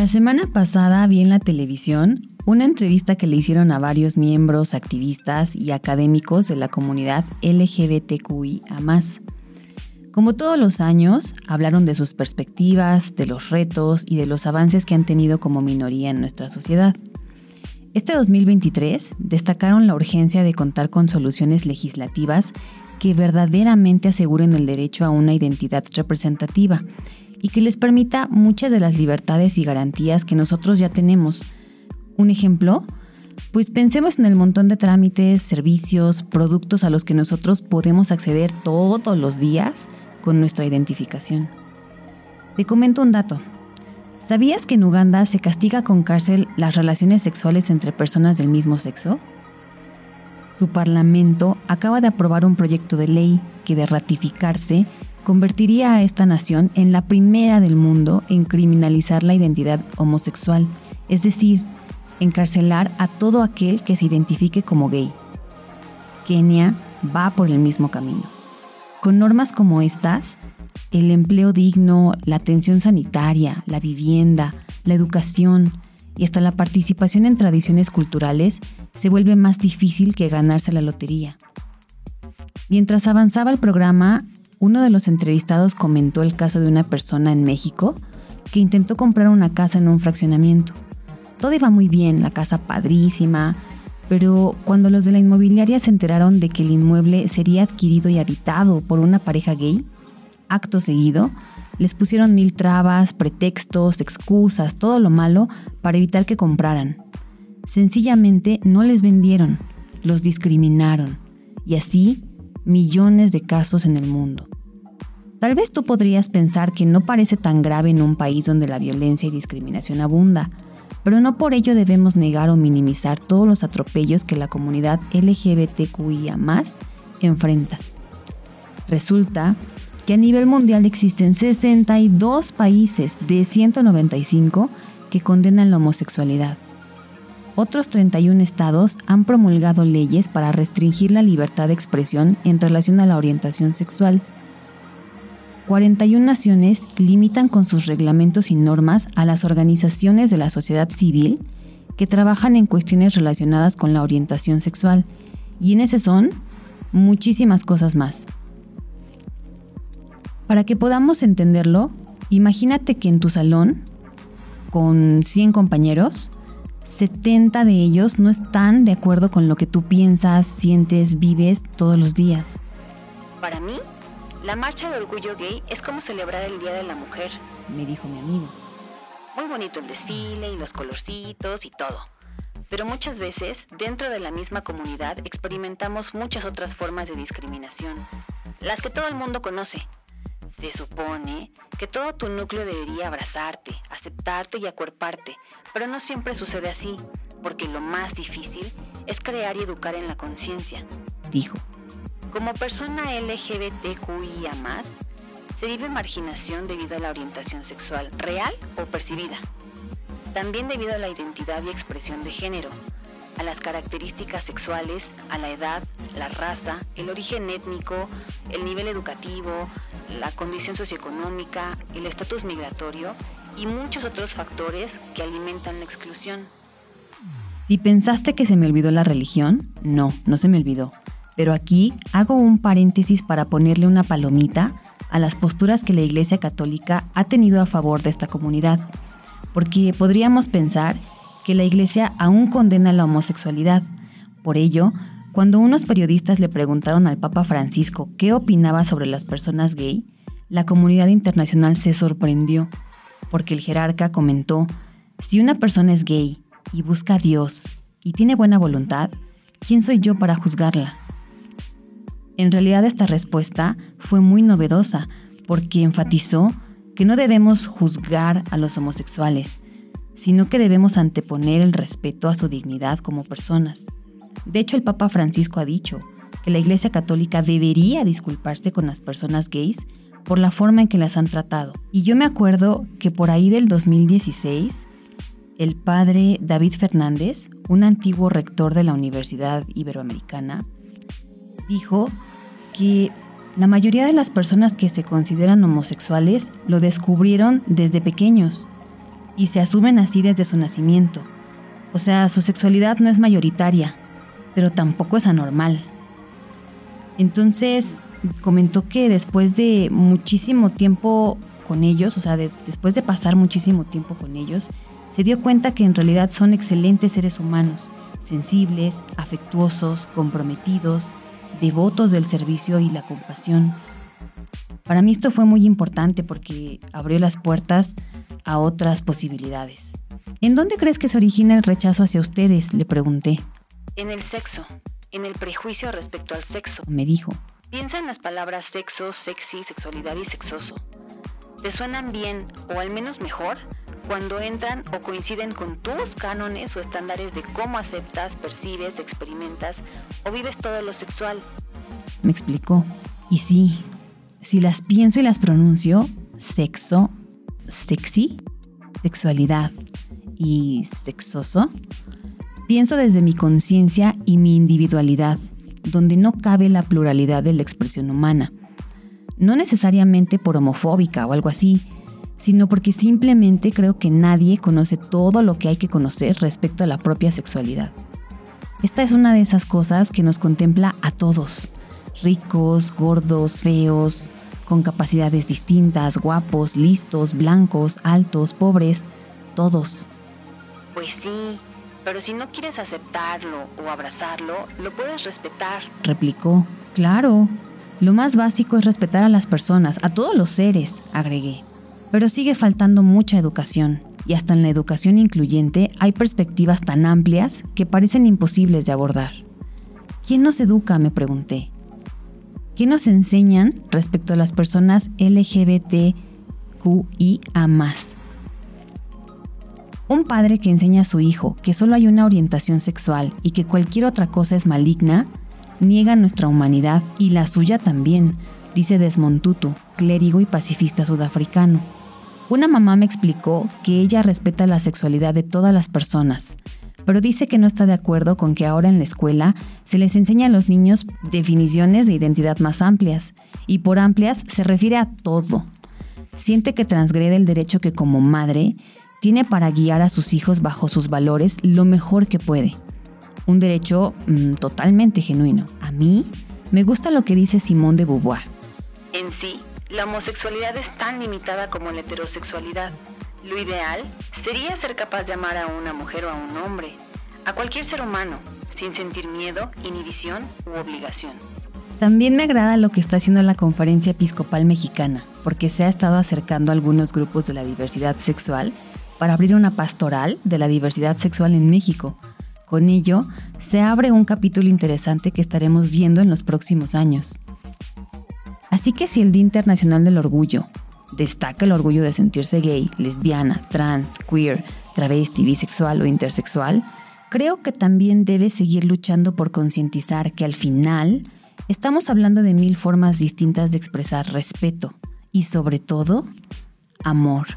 La semana pasada vi en la televisión una entrevista que le hicieron a varios miembros, activistas y académicos de la comunidad LGBTQI a más. Como todos los años, hablaron de sus perspectivas, de los retos y de los avances que han tenido como minoría en nuestra sociedad. Este 2023 destacaron la urgencia de contar con soluciones legislativas que verdaderamente aseguren el derecho a una identidad representativa y que les permita muchas de las libertades y garantías que nosotros ya tenemos. Un ejemplo, pues pensemos en el montón de trámites, servicios, productos a los que nosotros podemos acceder todos los días con nuestra identificación. Te comento un dato. ¿Sabías que en Uganda se castiga con cárcel las relaciones sexuales entre personas del mismo sexo? Su parlamento acaba de aprobar un proyecto de ley que de ratificarse convertiría a esta nación en la primera del mundo en criminalizar la identidad homosexual, es decir, encarcelar a todo aquel que se identifique como gay. Kenia va por el mismo camino. Con normas como estas, el empleo digno, la atención sanitaria, la vivienda, la educación y hasta la participación en tradiciones culturales se vuelve más difícil que ganarse la lotería. Mientras avanzaba el programa, uno de los entrevistados comentó el caso de una persona en México que intentó comprar una casa en un fraccionamiento. Todo iba muy bien, la casa padrísima, pero cuando los de la inmobiliaria se enteraron de que el inmueble sería adquirido y habitado por una pareja gay, acto seguido, les pusieron mil trabas, pretextos, excusas, todo lo malo para evitar que compraran. Sencillamente no les vendieron, los discriminaron y así millones de casos en el mundo. Tal vez tú podrías pensar que no parece tan grave en un país donde la violencia y discriminación abunda, pero no por ello debemos negar o minimizar todos los atropellos que la comunidad LGBTQIA enfrenta. Resulta que a nivel mundial existen 62 países de 195 que condenan la homosexualidad. Otros 31 estados han promulgado leyes para restringir la libertad de expresión en relación a la orientación sexual 41 naciones limitan con sus reglamentos y normas a las organizaciones de la sociedad civil que trabajan en cuestiones relacionadas con la orientación sexual, y en ese son muchísimas cosas más. Para que podamos entenderlo, imagínate que en tu salón, con 100 compañeros, 70 de ellos no están de acuerdo con lo que tú piensas, sientes, vives todos los días. Para mí, la marcha de orgullo gay es como celebrar el Día de la Mujer, me dijo mi amigo. Muy bonito el desfile y los colorcitos y todo. Pero muchas veces, dentro de la misma comunidad, experimentamos muchas otras formas de discriminación, las que todo el mundo conoce. Se supone que todo tu núcleo debería abrazarte, aceptarte y acuerparte, pero no siempre sucede así, porque lo más difícil es crear y educar en la conciencia, dijo. Como persona LGBTQIA, se vive marginación debido a la orientación sexual real o percibida. También debido a la identidad y expresión de género, a las características sexuales, a la edad, la raza, el origen étnico, el nivel educativo, la condición socioeconómica, el estatus migratorio y muchos otros factores que alimentan la exclusión. Si pensaste que se me olvidó la religión, no, no se me olvidó. Pero aquí hago un paréntesis para ponerle una palomita a las posturas que la Iglesia Católica ha tenido a favor de esta comunidad, porque podríamos pensar que la Iglesia aún condena la homosexualidad. Por ello, cuando unos periodistas le preguntaron al Papa Francisco qué opinaba sobre las personas gay, la comunidad internacional se sorprendió, porque el jerarca comentó, si una persona es gay y busca a Dios y tiene buena voluntad, ¿quién soy yo para juzgarla? En realidad esta respuesta fue muy novedosa porque enfatizó que no debemos juzgar a los homosexuales, sino que debemos anteponer el respeto a su dignidad como personas. De hecho, el Papa Francisco ha dicho que la Iglesia Católica debería disculparse con las personas gays por la forma en que las han tratado. Y yo me acuerdo que por ahí del 2016, el padre David Fernández, un antiguo rector de la Universidad Iberoamericana, dijo que la mayoría de las personas que se consideran homosexuales lo descubrieron desde pequeños. y se asumen así desde su nacimiento. O sea, su sexualidad no es mayoritaria, pero tampoco es anormal. Entonces comentó que después de muchísimo tiempo con ellos, o sea, después de pasar muchísimo tiempo con ellos, se dio cuenta que en realidad son excelentes seres humanos, sensibles, afectuosos, comprometidos, devotos del servicio y la compasión. Para mí esto fue muy importante porque abrió las puertas a otras posibilidades. ¿En dónde crees que se origina el rechazo hacia ustedes? Le pregunté. En el sexo, en el prejuicio respecto al sexo. Me dijo. Piensa en las palabras sexo, sexy, sexualidad y sexoso. ¿Te suenan bien o al menos mejor cuando entran o coinciden con tus cánones o estándares de cómo aceptas, percibes, experimentas o vives todo lo sexual? Me explicó. Y sí, si las pienso y las pronuncio, sexo, sexy, sexualidad y sexoso, pienso desde mi conciencia y mi individualidad, donde no cabe la pluralidad de la expresión humana. No necesariamente por homofóbica o algo así, sino porque simplemente creo que nadie conoce todo lo que hay que conocer respecto a la propia sexualidad. Esta es una de esas cosas que nos contempla a todos, ricos, gordos, feos, con capacidades distintas, guapos, listos, blancos, altos, pobres, todos. Pues sí, pero si no quieres aceptarlo o abrazarlo, lo puedes respetar. Replicó. Claro. Lo más básico es respetar a las personas, a todos los seres, agregué. Pero sigue faltando mucha educación, y hasta en la educación incluyente hay perspectivas tan amplias que parecen imposibles de abordar. ¿Quién nos educa? me pregunté. ¿Qué nos enseñan respecto a las personas LGBTQIA? Un padre que enseña a su hijo que solo hay una orientación sexual y que cualquier otra cosa es maligna, niega nuestra humanidad y la suya también, dice Desmond Tutu, clérigo y pacifista sudafricano. Una mamá me explicó que ella respeta la sexualidad de todas las personas, pero dice que no está de acuerdo con que ahora en la escuela se les enseña a los niños definiciones de identidad más amplias, y por amplias se refiere a todo. Siente que transgrede el derecho que como madre tiene para guiar a sus hijos bajo sus valores lo mejor que puede. Un derecho mm, totalmente genuino. A mí me gusta lo que dice Simón de Beauvoir. En sí, la homosexualidad es tan limitada como la heterosexualidad. Lo ideal sería ser capaz de amar a una mujer o a un hombre, a cualquier ser humano, sin sentir miedo, inhibición u obligación. También me agrada lo que está haciendo la Conferencia Episcopal Mexicana, porque se ha estado acercando a algunos grupos de la diversidad sexual para abrir una pastoral de la diversidad sexual en México. Con ello, se abre un capítulo interesante que estaremos viendo en los próximos años. Así que si el Día Internacional del Orgullo destaca el orgullo de sentirse gay, lesbiana, trans, queer, travesti, bisexual o intersexual, creo que también debe seguir luchando por concientizar que al final estamos hablando de mil formas distintas de expresar respeto y sobre todo, amor.